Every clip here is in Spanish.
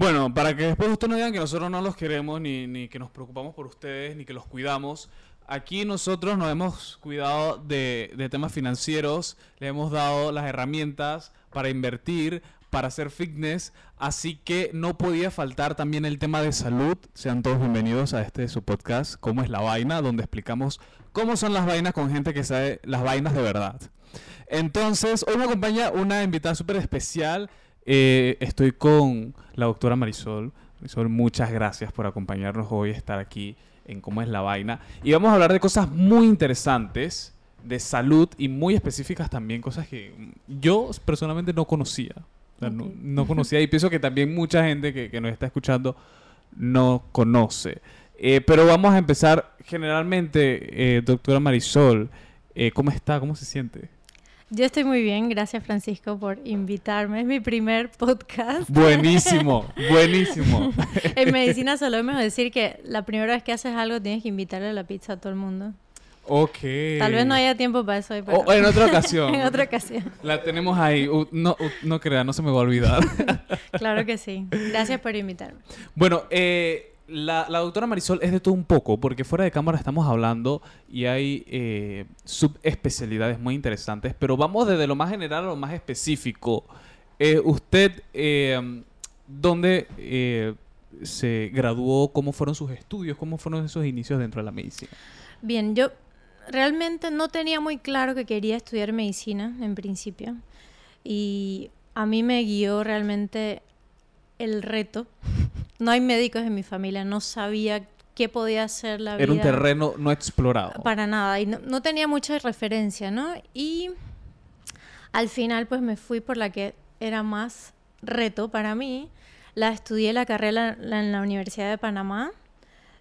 Bueno, para que después ustedes no digan que nosotros no los queremos, ni, ni que nos preocupamos por ustedes, ni que los cuidamos. Aquí nosotros nos hemos cuidado de, de temas financieros, le hemos dado las herramientas para invertir, para hacer fitness, así que no podía faltar también el tema de salud. Sean todos bienvenidos a este su podcast, ¿Cómo es la vaina? Donde explicamos cómo son las vainas con gente que sabe las vainas de verdad. Entonces, hoy me acompaña una invitada súper especial. Eh, estoy con la doctora Marisol. Marisol, muchas gracias por acompañarnos hoy, estar aquí en cómo es la vaina. Y vamos a hablar de cosas muy interesantes, de salud y muy específicas también, cosas que yo personalmente no conocía. O sea, no, conocía y pienso que también mucha gente que, que nos está escuchando no conoce. Eh, pero vamos a empezar generalmente, eh, doctora Marisol, eh, ¿cómo está? ¿Cómo se siente? Yo estoy muy bien, gracias Francisco por invitarme. Es mi primer podcast. Buenísimo, buenísimo. En medicina solemos decir que la primera vez que haces algo tienes que invitarle la pizza a todo el mundo. Ok. Tal vez no haya tiempo para eso hoy, pero O en otra ocasión. en otra ocasión. La tenemos ahí. Uh, no, uh, no crea, no se me va a olvidar. Claro que sí. Gracias por invitarme. bueno, eh, la, doctora Marisol es de todo un poco, porque fuera de cámara estamos hablando y hay eh, subespecialidades muy interesantes, pero vamos desde lo más general a lo más específico. Eh, usted, eh, ¿dónde se graduó? ¿Cómo fueron sus estudios? ¿Cómo fueron esos inicios dentro de la medicina? Bien, yo realmente no tenía muy claro que quería estudiar medicina en principio. Y a mí me guió realmente el reto. No hay médicos en mi familia, no sabía qué podía hacer la vida. Era un terreno no explorado. Para nada, y no, no tenía mucha referencia, ¿no? Y al final pues me fui por la que era más reto para mí. La estudié la carrera en la Universidad de Panamá.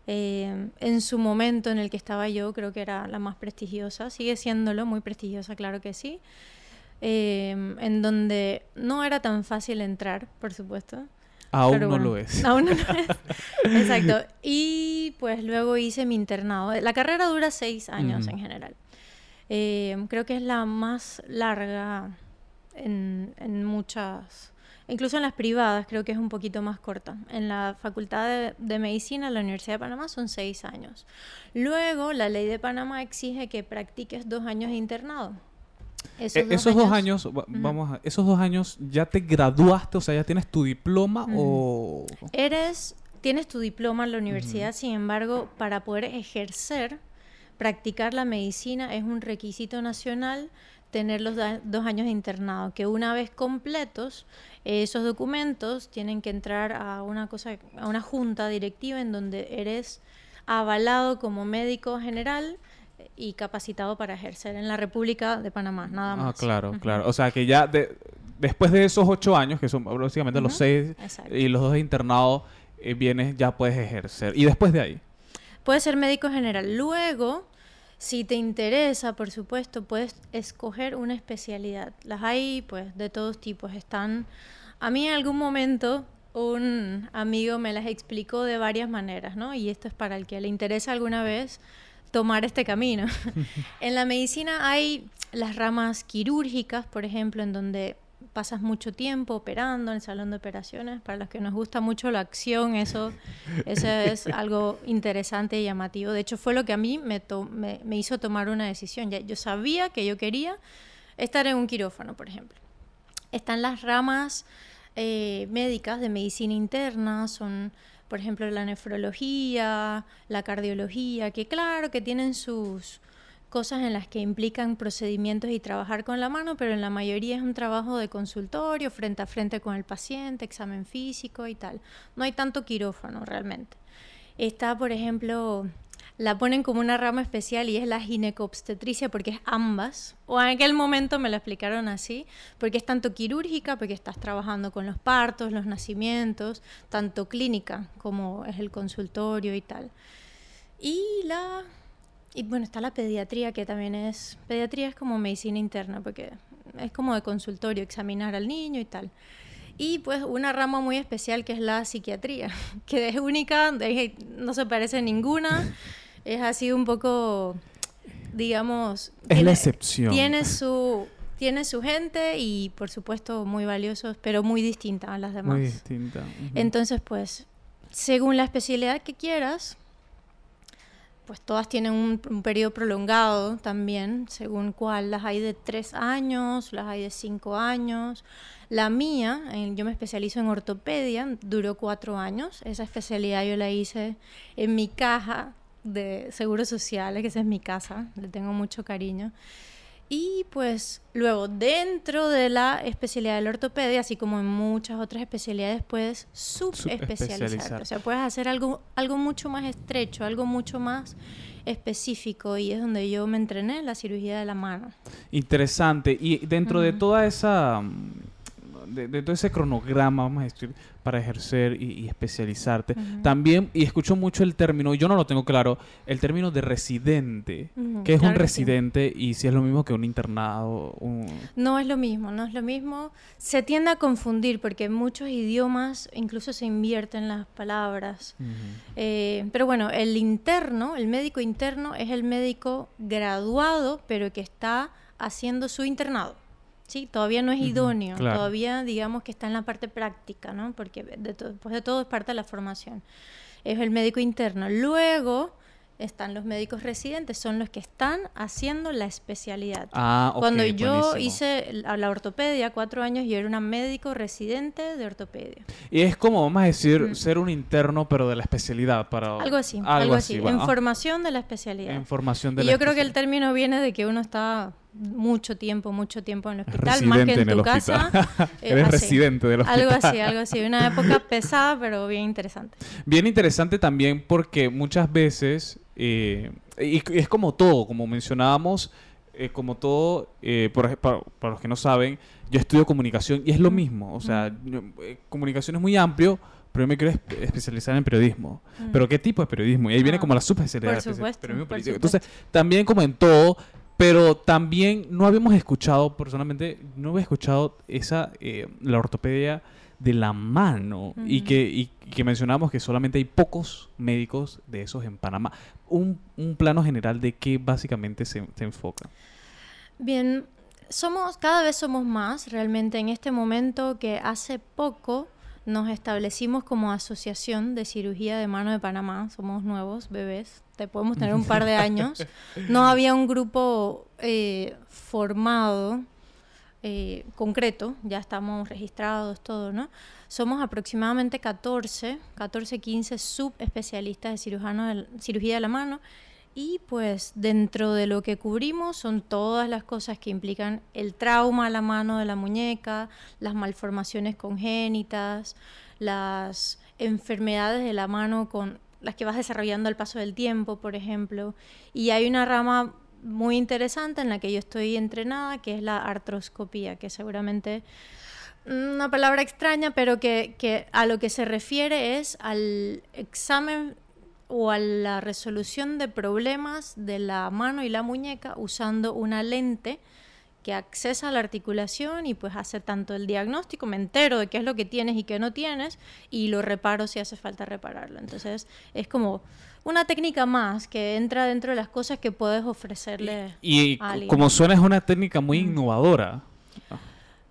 Eh, en su momento en el que estaba yo creo que era la más prestigiosa, sigue siéndolo, muy prestigiosa, claro que sí. Eh, en donde no era tan fácil entrar, por supuesto. Aún Pero no bueno, lo es. Aún no lo es. Exacto. Y pues luego hice mi internado. La carrera dura seis años Ujú. en general. Eh, creo que es la más larga en, en muchas, incluso en las privadas creo que es un poquito más corta. En la Facultad de, de Medicina de la Universidad de Panamá son seis años. Luego la ley de Panamá exige que practiques dos años de internado. Eh, Esos, dos años, va- vamos a, esos dos años, ¿ya te graduaste? O sea, ¿ya tienes tu diploma o...? Eres, tienes tu diploma en la universidad, sin embargo, para poder ejercer, practicar la medicina es un requisito nacional tener los dos años de internado, que una vez completos, eh, esos documentos tienen que entrar a una cosa, a una junta directiva en donde eres avalado como médico general y capacitado para ejercer en la República de Panamá, nada Ah, más. claro, Ujú. claro. O sea, que ya de- después de esos ocho años, que son básicamente los seis exacto. y los dos de internado, eh, vienes, ya puedes ejercer. Y después de ahí. Puedes ser médico general. Luego, si te interesa, por supuesto, puedes escoger una especialidad. Las hay, pues, de todos tipos. Están. A mí en algún momento un amigo me las explicó de varias maneras, ¿no? Y esto es para el que le interesa alguna vez tomar este camino. en la medicina hay las ramas quirúrgicas, por ejemplo, en donde pasas mucho tiempo operando en el salón de operaciones. Para los que nos gusta mucho la acción, eso, eso es algo interesante y llamativo. De hecho, fue lo que a mí me, to- me, me hizo tomar una decisión. Ya, yo sabía que yo quería estar en un quirófano, por ejemplo. Están las ramas eh, médicas de medicina interna, son, por ejemplo, la nefrología, la cardiología, que claro que tienen sus cosas en las que implican procedimientos y trabajar con la mano, pero en la mayoría es un trabajo de consultorio, frente a frente con el paciente, examen físico y tal. No hay tanto quirófano realmente. Está, por ejemplo, la ponen como una rama especial y es la ginecobstetricia porque es ambas. O en aquel momento me lo explicaron así, porque es tanto quirúrgica, porque estás trabajando con los partos, los nacimientos, tanto clínica como es el consultorio y tal. Y la y bueno, está la pediatría que también es pediatría es como medicina interna porque es como de consultorio, examinar al niño y tal. Y pues una rama muy especial que es la psiquiatría, que es única, no se parece a ninguna, es así un poco, digamos... Es la excepción. Tiene su tiene su gente y por supuesto muy valiosos, pero muy distinta a las demás. Muy distinta. Entonces, pues, según la especialidad que quieras, pues todas tienen un, un, periodo prolongado también, según cuál. Las hay de tres años, las hay de cinco años. La mía, yo me especializo en ortopedia, duró cuatro años. Esa especialidad yo la hice en mi caja de seguros sociales, que esa es mi casa, le tengo mucho cariño. Y pues luego dentro de la especialidad de la ortopedia, así como en muchas otras especialidades, puedes subespecializarte. O sea, puedes hacer algo, algo mucho más estrecho, algo mucho más específico y es donde yo me entrené la cirugía de la mano. Interesante. Y dentro de toda esa de, todo ese cronograma, vamos a decir, para ejercer y, especializarte. También, y escucho mucho el término, yo no lo tengo claro, el término de residente. que es un residente y si es lo mismo que un internado? No es lo mismo, no es lo mismo. Se tiende a confundir porque en muchos idiomas incluso se invierten las palabras. Eh, pero bueno, el interno, el médico interno es el médico graduado, pero que está haciendo su internado. Sí, todavía no es idóneo, todavía digamos que está en la parte práctica, ¿no? Porque después de todo es parte de la formación. Es el médico interno. Luego están los médicos residentes, son los que están haciendo la especialidad. Ah, Cuando yo hice la, ortopedia, cuatro años, yo era una médico residente de ortopedia. Y es como, vamos a decir, ser un interno, pero de la especialidad. para Algo así, algo, así. En formación de la especialidad. En formación de y yo creo que el término viene de que uno está mucho tiempo, mucho tiempo en el hospital, más que en, tu casa. Eres residente del hospital. Algo así, algo así. Una época pesada, pero bien interesante. Bien interesante también porque muchas veces, eh, y es como todo, como mencionábamos, eh, como todo, eh, por, para, para, los que no saben, yo estudio comunicación y es lo mismo. O sea, comunicación es muy amplio, pero yo me quiero especializar en periodismo. Pero ¿qué tipo de periodismo? Y ahí viene ah, como la subespecialidad. Por supuesto, Entonces, también como en todo, pero también no habíamos escuchado, personalmente, no había escuchado esa, eh, la ortopedia de la mano y, que, y, que mencionamos que solamente hay pocos médicos de esos en Panamá. Un, un plano general de qué básicamente se, se, enfoca. Bien, somos, cada vez somos más realmente en este momento que hace poco nos establecimos como asociación de cirugía de mano de Panamá, somos nuevos bebés, te podemos tener un par de años, no había un grupo eh, formado, eh, concreto, ya estamos registrados, todo, ¿no? Somos aproximadamente 14, 14, 15 subespecialistas de de, cirugía de la mano y pues dentro de lo que cubrimos son todas las cosas que implican el trauma a la mano de la muñeca, las malformaciones congénitas, las enfermedades de la mano con las que vas desarrollando al paso del tiempo, por ejemplo. Y hay una rama muy interesante en la que yo estoy entrenada, que es la artroscopía, que seguramente una palabra extraña, pero que, que a lo que se refiere es al examen o a la resolución de problemas de la mano y la muñeca usando una lente que accesa a la articulación y pues hace tanto el diagnóstico, me entero de qué es lo que tienes y qué no tienes y lo reparo si hace falta repararlo. Entonces es como una técnica más que entra dentro de las cosas que puedes ofrecerle y, y como suena es una técnica muy innovadora.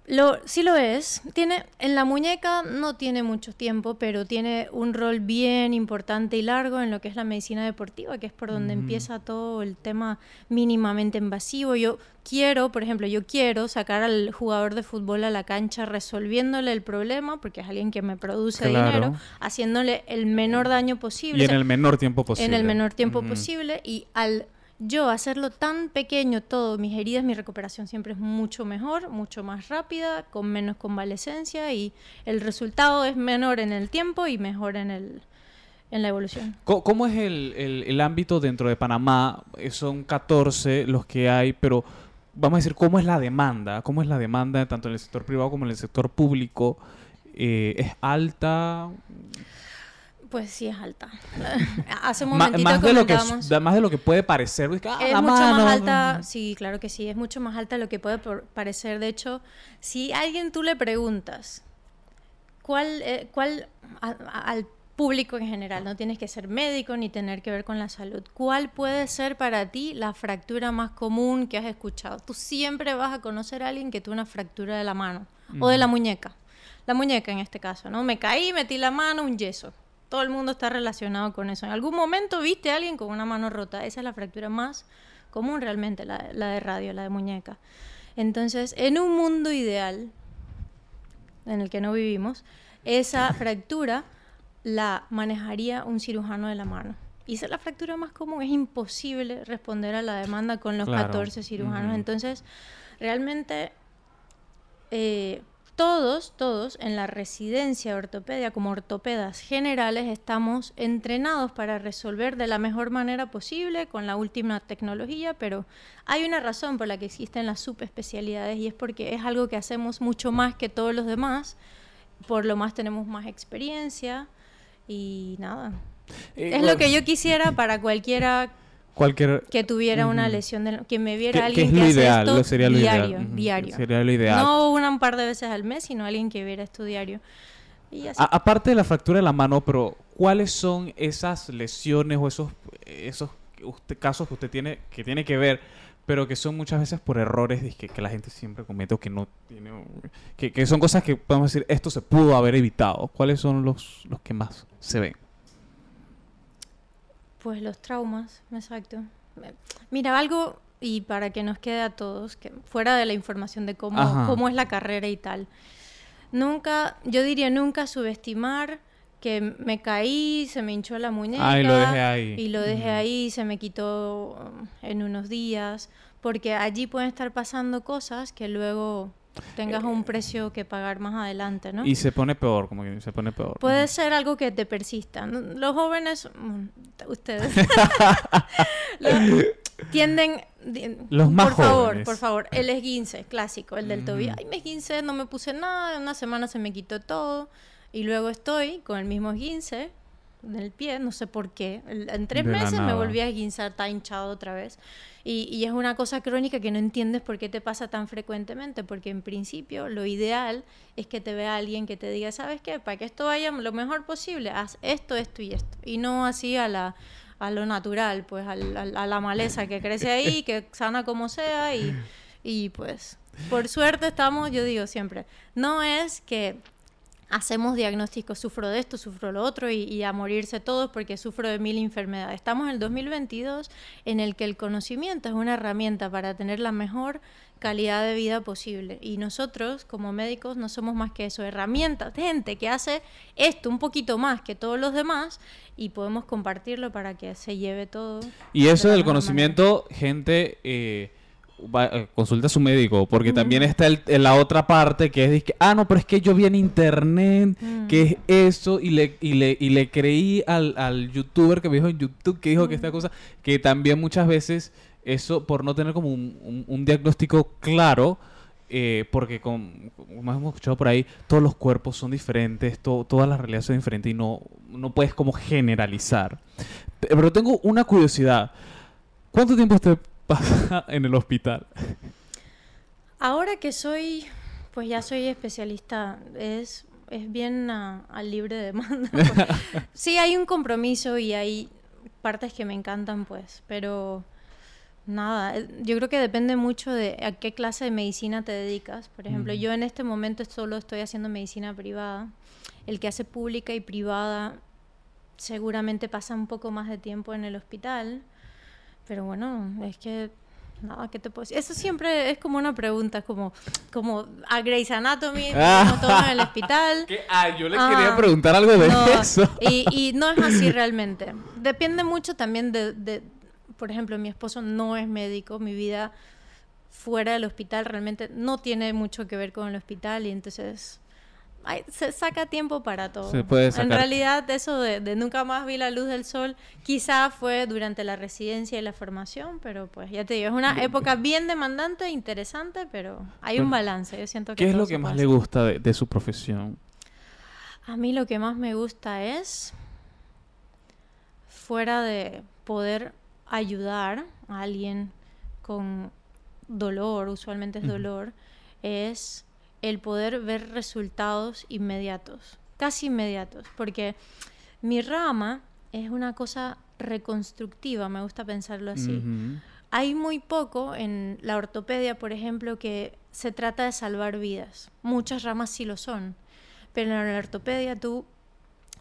Lo, sí lo es. Tiene, en la muñeca no tiene mucho tiempo, pero tiene un rol bien importante y largo en lo que es la medicina deportiva, que es por donde empieza todo el tema mínimamente invasivo. Yo quiero, por ejemplo, yo quiero sacar al jugador de fútbol a la cancha resolviéndole el problema, porque es alguien que me produce dinero, haciéndole el menor daño posible. Y en el menor tiempo posible. En el menor tiempo posible y al yo hacerlo tan pequeño todo, mis heridas, mi recuperación siempre es mucho mejor, mucho más rápida, con menos convalecencia y el resultado es menor en el tiempo y mejor en el en la evolución. ¿Cómo, es el, el, ámbito dentro de Panamá? Eh, son 14 los que hay, pero vamos a decir, ¿cómo es la demanda? ¿Cómo es la demanda tanto en el sector privado como en el sector público? Eh, ¿Es alta? Pues sí es alta. Hace un momentito más, de lo que, más de lo que puede parecer. Ah, es mucho más alta, sí, claro que sí, es mucho más alta de lo que puede parecer. De hecho, si a alguien tú le preguntas cuál, eh, cuál al público en general, no tienes que ser médico ni tener que ver con la salud. ¿Cuál puede ser para ti la fractura más común que has escuchado? Tú siempre vas a conocer a alguien que tuvo una fractura de la mano o de la muñeca. La muñeca en este caso, ¿no? Me caí, metí la mano, un yeso. Todo el mundo está relacionado con eso. En algún momento viste a alguien con una mano rota. Esa es la fractura más común realmente, la, la de radio, la de muñeca. Entonces, en un mundo ideal, en el que no vivimos, esa fractura la manejaría un cirujano de la mano. Y esa es la fractura más común. Es imposible responder a la demanda con los 14 cirujanos. Entonces, realmente, eh, todos, todos en la residencia de ortopedia, como ortopedas generales, estamos entrenados para resolver de la mejor manera posible con la última tecnología, pero hay una razón por la que existen las subespecialidades y es porque es algo que hacemos mucho más que todos los demás. Por lo más tenemos más experiencia, y nada. Eh, es lo que yo quisiera para cualquiera Cualquier... que tuviera una lesión, de, que me viera alguien que hace esto sería lo diario, ideal. diario. Sería lo ideal. No una un par de veces al mes, sino alguien que viera esto diario. aparte de la fractura de la mano, pero ¿cuáles son esas lesiones o esos, esos casos que usted tiene que tiene que ver pero que son muchas veces por errores que, que la gente siempre comete o que no tiene... Que, que, son cosas que podemos decir, esto se pudo haber evitado. ¿Cuáles son los, los que más se ven? Pues los traumas, exacto. Mira, algo, y para que nos quede a todos, que fuera de la información de cómo, cómo es la carrera y tal, nunca, yo diría nunca subestimar que me caí, se me hinchó la muñeca. Ah, y lo dejé ahí. Y lo dejé ahí, se me quitó um, en unos días. Porque allí pueden estar pasando cosas que luego tengas un precio que pagar más adelante, ¿no? Y se pone peor, como que se pone peor. Puede ser algo que te persista. Los jóvenes, mm, ustedes, tienden... Los más por favor, por favor, el esguince, clásico, el del tobillo. Ay, me esguince, no me puse nada, en una semana se me quitó todo. Y luego estoy con el mismo esguince del pie, no sé por qué. En tres meses me volví a esguinzar, está hinchado otra vez. Y, y, es una cosa crónica que no entiendes por qué te pasa tan frecuentemente, porque en principio lo ideal es que te vea alguien que te diga, ¿sabes qué? Para que esto vaya lo mejor posible, haz esto, esto y esto. Y no así a la a lo natural, pues a la, maleza que crece ahí, que sana como sea y, y pues por suerte estamos, yo digo siempre, no es que hacemos diagnósticos, sufro de esto, sufro lo otro y, a morirse todos porque sufro de mil enfermedades. Estamos en el 2022 en el que el conocimiento es una herramienta para tener la mejor calidad de vida posible y nosotros como médicos no somos más que eso, herramientas, gente que hace esto un poquito más que todos los demás y podemos compartirlo para que se lleve todo. Y eso del conocimiento, gente... Eh eh, consulta a su médico, porque también está el, la otra parte que es, que, ah, no, pero es que yo vi en internet mm. que es eso y le, y le, y le creí al, al youtuber que me dijo en YouTube que dijo que esta cosa, que también muchas veces eso, por no tener como un, un, diagnóstico claro, eh, porque como hemos escuchado por ahí, todos los cuerpos son diferentes, todas las realidades son diferentes y no, no puedes como generalizar. Pero tengo una curiosidad. ¿Cuánto tiempo usted pasa en el hospital? Ahora que soy, pues ya soy especialista, es, es bien al libre demanda. sí, hay un compromiso y hay partes que me encantan, pues, pero nada, eh, yo creo que depende mucho de a qué clase de medicina te dedicas. Por ejemplo, yo en este momento solo estoy haciendo medicina privada. El que hace pública y privada seguramente pasa un poco más de tiempo en el hospital pero bueno, es que nada, ¿qué te puedo decir? Eso siempre es como una pregunta, como, como a Grey's Anatomy, ah. todo en el hospital. Ah, yo le quería ah, preguntar algo de eso. Y, y, no es así realmente. Depende mucho también de, de, por ejemplo, mi esposo no es médico, mi vida fuera del hospital realmente no tiene mucho que ver con el hospital y entonces se saca tiempo para todo. En realidad, eso de, nunca más vi la luz del sol, quizá fue durante la residencia y la formación, pero pues ya te digo, es una época bien demandante, interesante, pero hay un balance. Yo siento que ¿Qué es lo que más le gusta de, su profesión? A mí lo que más me gusta es, fuera de poder ayudar a alguien con dolor, usualmente es dolor, es el poder ver resultados inmediatos, casi inmediatos, porque Mi rama es una cosa reconstructiva, me gusta pensarlo así. Hay muy poco en la ortopedia, por ejemplo, que se trata de salvar vidas. Muchas ramas sí lo son, pero en la ortopedia tú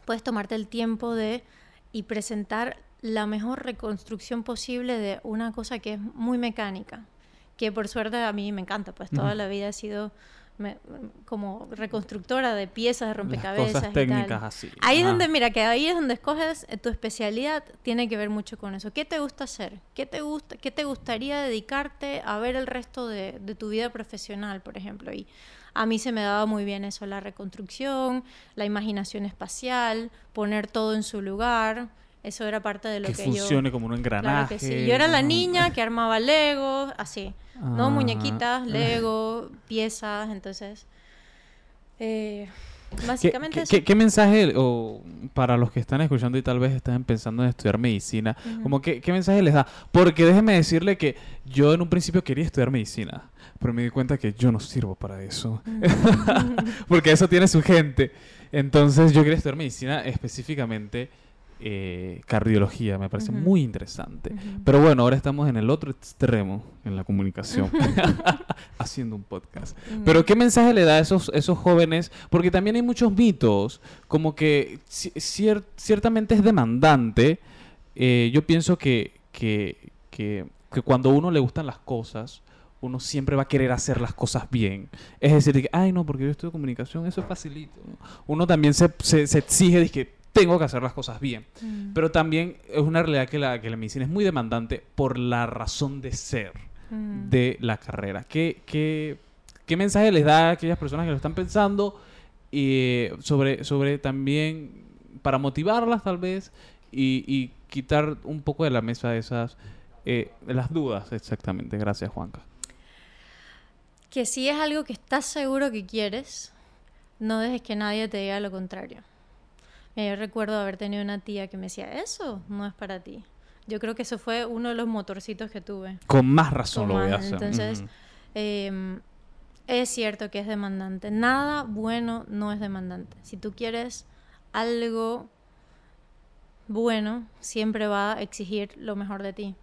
puedes tomarte el tiempo de y presentar la mejor reconstrucción posible de una cosa que es muy mecánica, que por suerte a mí me encanta, pues toda la vida he sido como reconstructora de piezas de rompecabezas. cosas técnicas así. Ahí es donde, mira, que ahí es donde escoges eh, tu especialidad, tiene que ver mucho con eso. ¿Qué te gusta hacer? ¿Qué te, gusta, qué te gustaría dedicarte a ver el resto de, de tu vida profesional, por ejemplo? Y a mí se me daba muy bien eso, la reconstrucción, la imaginación espacial, poner todo en su lugar. Eso era parte de lo que, que funcione como un engranaje. Yo era la niña que armaba Lego, así. ¿no? Muñequitas, Lego, piezas, entonces... Eh, básicamente ¿Qué, ¿qué, mensaje, o para los que están escuchando y tal vez están pensando en estudiar medicina, como que, qué mensaje les da? Porque déjeme decirle que yo en un principio quería estudiar medicina, pero me di cuenta que yo no sirvo para eso. Porque eso tiene su gente. Entonces yo quería estudiar medicina específicamente eh, cardiología, me parece muy interesante. Pero bueno, ahora estamos en el otro extremo, en la comunicación, haciendo un podcast. Pero ¿qué mensaje le da a esos, esos jóvenes? Porque también hay muchos mitos, como que ciertamente es demandante. Eh, yo pienso que, que, que, cuando a uno le gustan las cosas, uno siempre va a querer hacer las cosas bien. Es decir, que, ay, no, porque yo estudio comunicación, eso es facilito. Uno también se, se, se exige, de que tengo que hacer las cosas bien. Mm. Pero también es una realidad que la, que la medicina es muy demandante por la razón de ser mm. de la carrera. ¿Qué, qué, qué mensaje les da a aquellas personas que lo están pensando y sobre, sobre también para motivarlas tal vez y, quitar un poco de la mesa esas eh, las dudas exactamente. Gracias Juanca. Que si es algo que estás seguro que quieres, no dejes que nadie te diga lo contrario. Yo recuerdo haber tenido una tía que me decía, eso no es para ti. Yo creo que eso fue uno de los motorcitos que tuve. Con más razón lo voy a hacer. Entonces, em, es cierto que es demandante. Nada bueno no es demandante. Si tú quieres algo bueno, siempre va a exigir lo mejor de ti.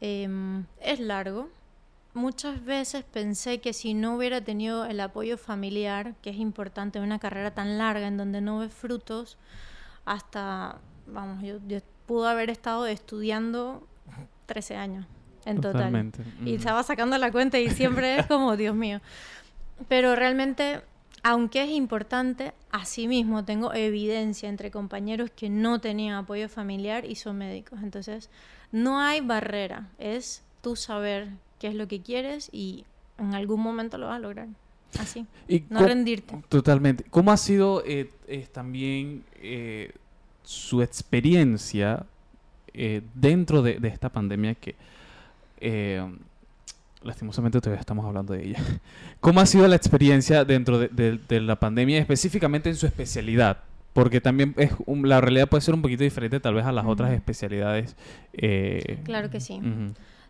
Em, es largo, muchas veces pensé que si no hubiera tenido el apoyo familiar, que es importante en una carrera tan larga en donde no ves frutos, hasta, vamos, yo, pudo haber estado estudiando 13 años en total. Y estaba sacando la cuenta y siempre es como, Dios mío. Pero realmente, aunque es importante, asimismo tengo evidencia entre compañeros que no tenían apoyo familiar y son médicos. Entonces, no hay barrera, es tú saber qué es lo que quieres y en algún momento lo vas a lograr. Así. Y no rendirte. Totalmente. ¿Cómo ha sido eh, también eh, su experiencia eh, dentro de, esta pandemia que lastimosamente todavía estamos hablando de ella? ¿Cómo ha sido la experiencia dentro de, la pandemia, específicamente en su especialidad? Porque también es la realidad puede ser un poquito diferente tal vez a las otras especialidades. claro que sí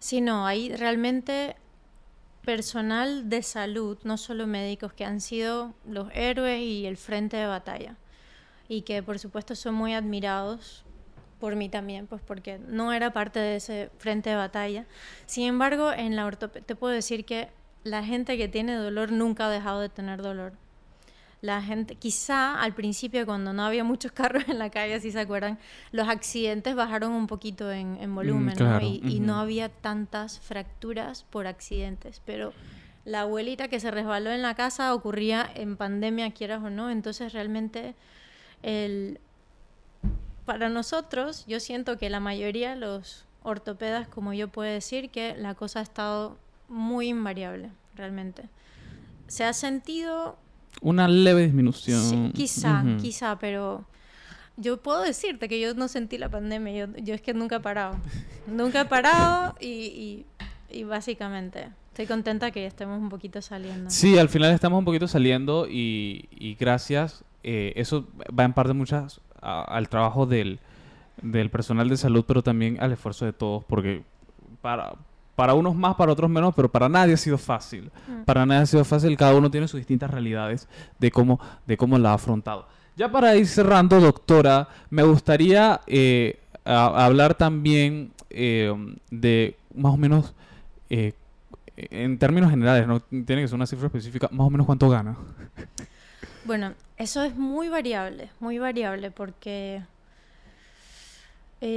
sino hay realmente personal de salud, no solo médicos, que han sido los héroes y el frente de batalla. Y que por supuesto son muy admirados por mí también, pues porque no era parte de ese frente de batalla. Sin embargo, en la ortopedia te puedo decir que la gente que tiene dolor nunca ha dejado de tener dolor la gente, quizá al principio cuando no había muchos carros en la calle, si se acuerdan, los accidentes bajaron un poquito en, mm, volumen, ¿no? Y, no había tantas fracturas por accidentes, pero la abuelita que se resbaló en la casa ocurría en pandemia, quieras o no, entonces realmente el, para nosotros, yo siento que la mayoría, los ortopedas, como yo puedo decir, que la cosa ha estado muy invariable, realmente. Se ha sentido una leve disminución. Sí, quizá, quizá, pero yo puedo decirte que yo no sentí la pandemia, yo, yo es que nunca he parado. nunca he parado y, y, básicamente estoy contenta que estemos un poquito saliendo. Sí, al final estamos un poquito saliendo y, y gracias. Eh, eso va en parte muchas al trabajo del, del personal de salud, pero también al esfuerzo de todos, porque para, para unos más, para otros menos, pero para nadie ha sido fácil. Mm. Para nadie ha sido fácil, cada uno tiene sus distintas realidades de cómo, de cómo la ha afrontado. Ya para ir cerrando, doctora, me gustaría eh, a- hablar también eh, de más o menos, eh, en términos generales, no tiene que ser una cifra específica, más o menos cuánto gana. Bueno, eso es muy variable, muy variable porque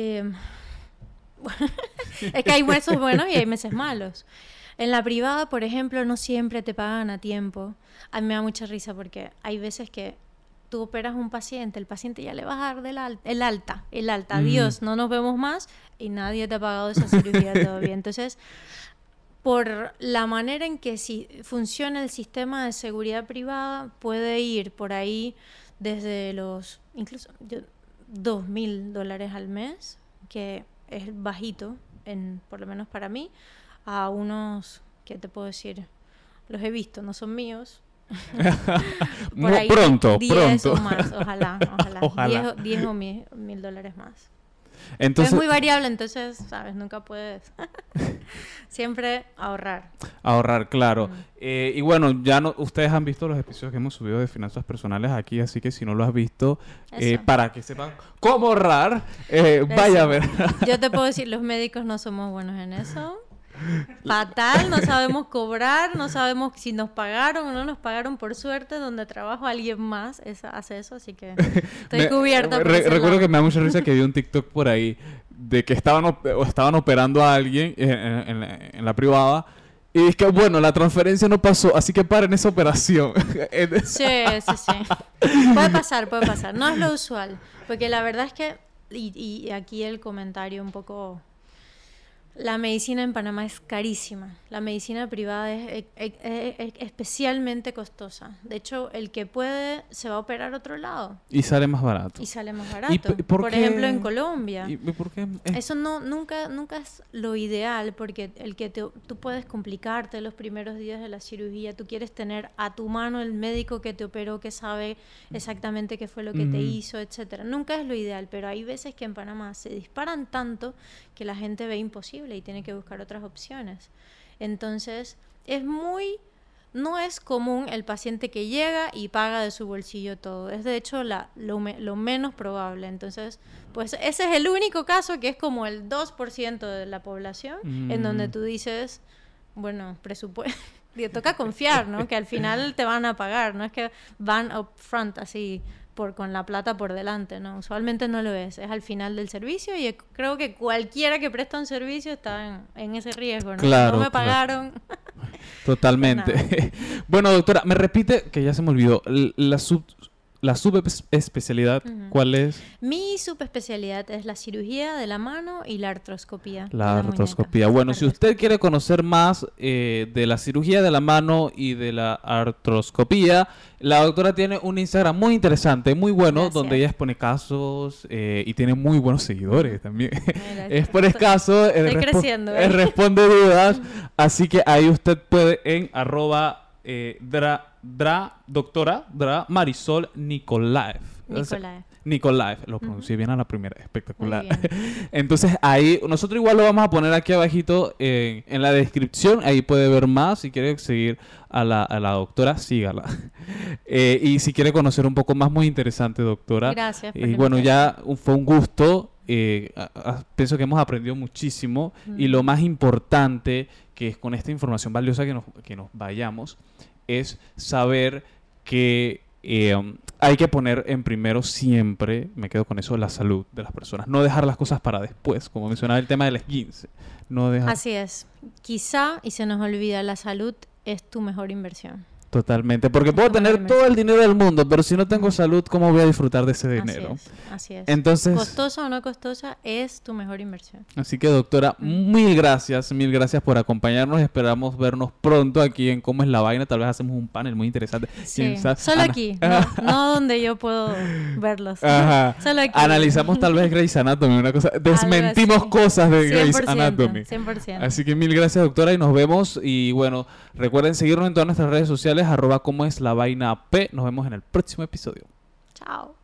es que hay meses buenos y hay meses malos. En la privada, por ejemplo, no siempre te pagan a tiempo. A mí me da mucha risa porque hay veces que tú operas un paciente, el paciente ya le vas a dar del al- el alta, el alta, Mm. adiós, no nos vemos más y nadie te ha pagado esa cirugía todavía. Entonces, por la manera en que si funciona el sistema de seguridad privada, puede ir por ahí desde los incluso dos mil dólares al mes, que es bajito, en, por lo menos para mí, a unos, ¿qué te puedo decir? Los he visto, no son míos. Mu- pronto, 10 pronto. o más, ojalá, ojalá. Ojalá. 10, o- 10 o mil, mil dólares más. Entonces, es muy variable, entonces, ¿sabes? Nunca puedes. Siempre ahorrar. ahorrar, claro. Mm. Eh, y bueno, ya no, ustedes han visto los episodios que hemos subido de finanzas personales aquí, así que si no lo has visto, eh, para que sepan cómo ahorrar, eh, vaya a ver. Yo te puedo decir, los médicos no somos buenos en eso. Fatal, no sabemos cobrar, no sabemos si nos pagaron o no nos pagaron. Por suerte, donde trabajo alguien más es- hace eso, así que estoy Me- cubierta. re- recuerdo que me da mucha risa que vi un TikTok por ahí de que estaban, op- o estaban operando a alguien en, en la privada. Y es que, bueno, la transferencia no pasó, así que paren esa operación. Sí, sí, sí. Puede pasar, puede pasar. No es lo usual, porque la verdad es que, y, y aquí el comentario un poco... La medicina en Panamá es carísima. La medicina privada es, e- e- e- especialmente costosa. De hecho, el que puede se va a operar a otro lado y sale más barato. y sale más ¿Y barato. por ejemplo, en Colombia. ¿Y por qué? Eso no, nunca, nunca es lo ideal porque el que te- tú puedes complicarte los primeros días de la cirugía, tú quieres tener a tu mano el médico que te operó, que sabe exactamente qué fue lo que te Ujú. hizo, etcétera. Nunca es lo ideal, pero hay veces que en Panamá se disparan tanto que la gente ve imposible y tiene que buscar otras opciones. Entonces, es muy no es común el paciente que llega y paga de su bolsillo todo. Es de hecho la, lo, me- lo menos probable. Entonces, pues ese es el único caso que es como el 2% de la población en donde Mm. tú dices, bueno, presupuesto. Te toca confiar, ¿no? Que al final te van a pagar, no es que van up front así por con la plata por delante, ¿no? Usualmente no lo es, es al final del servicio y creo que cualquiera que presta un servicio está en, en ese riesgo, ¿no? Claro, no me claro. pagaron. Totalmente. bueno, doctora, me repite que ya se me olvidó. La sub la subespecialidad. ¿cuál es? Mi subespecialidad es la cirugía de la mano y la artroscopía. La artroscopía. Bueno, si usted quiere conocer más eh, de la cirugía de la mano y de la artroscopía, la doctora tiene un Instagram muy interesante, muy bueno, Gracias. donde ella expone casos eh, y tiene muy buenos seguidores también. Estoy respo- creciendo, ¿eh? responde dudas. así que ahí usted puede en arroba eh, dra, dra, doctora, dra, Marisol sea, Nicolás. Nicolaev, lo pronuncié bien a la primera, espectacular. Entonces ahí, nosotros igual lo vamos a poner aquí abajito en, en la descripción, ahí puede ver más, si quiere seguir a la, a la doctora, sígala. Eh, y si quiere conocer un poco más, muy interesante, doctora. Gracias. Y bueno, ya fue un gusto. eh, a- a- pienso que hemos aprendido muchísimo y lo más importante que es con esta información valiosa que nos, que nos vayamos es saber que eh, hay que poner en primero siempre, me quedo con eso, la salud de las personas. No dejar las cosas para después, como mencionaba el tema del esguince. No dejar Así es. Quizá, y se nos olvida, la salud es tu mejor inversión. Totalmente. Porque puedo tener todo el dinero del mundo, pero si no tengo salud, ¿cómo voy a disfrutar de ese dinero? Así es. Así es. Entonces... Costosa o no costosa, es tu mejor inversión. Así que doctora, mil gracias, mil gracias por acompañarnos. Esperamos vernos pronto aquí en Cómo es la vaina. Tal vez hacemos un panel muy interesante. ¿Quién Sí. Solo Ana- aquí, no, no donde yo puedo verlos. Ajá. Solo aquí. Analizamos tal vez Grey's Anatomy, una cosa. Desmentimos cosas de Grey's 100%, Anatomy. 100%. Así que mil gracias, doctora, y nos vemos. Y bueno, recuerden seguirnos en todas nuestras redes sociales, arroba cómo es la vaina P. Nos vemos en el próximo episodio. Chao.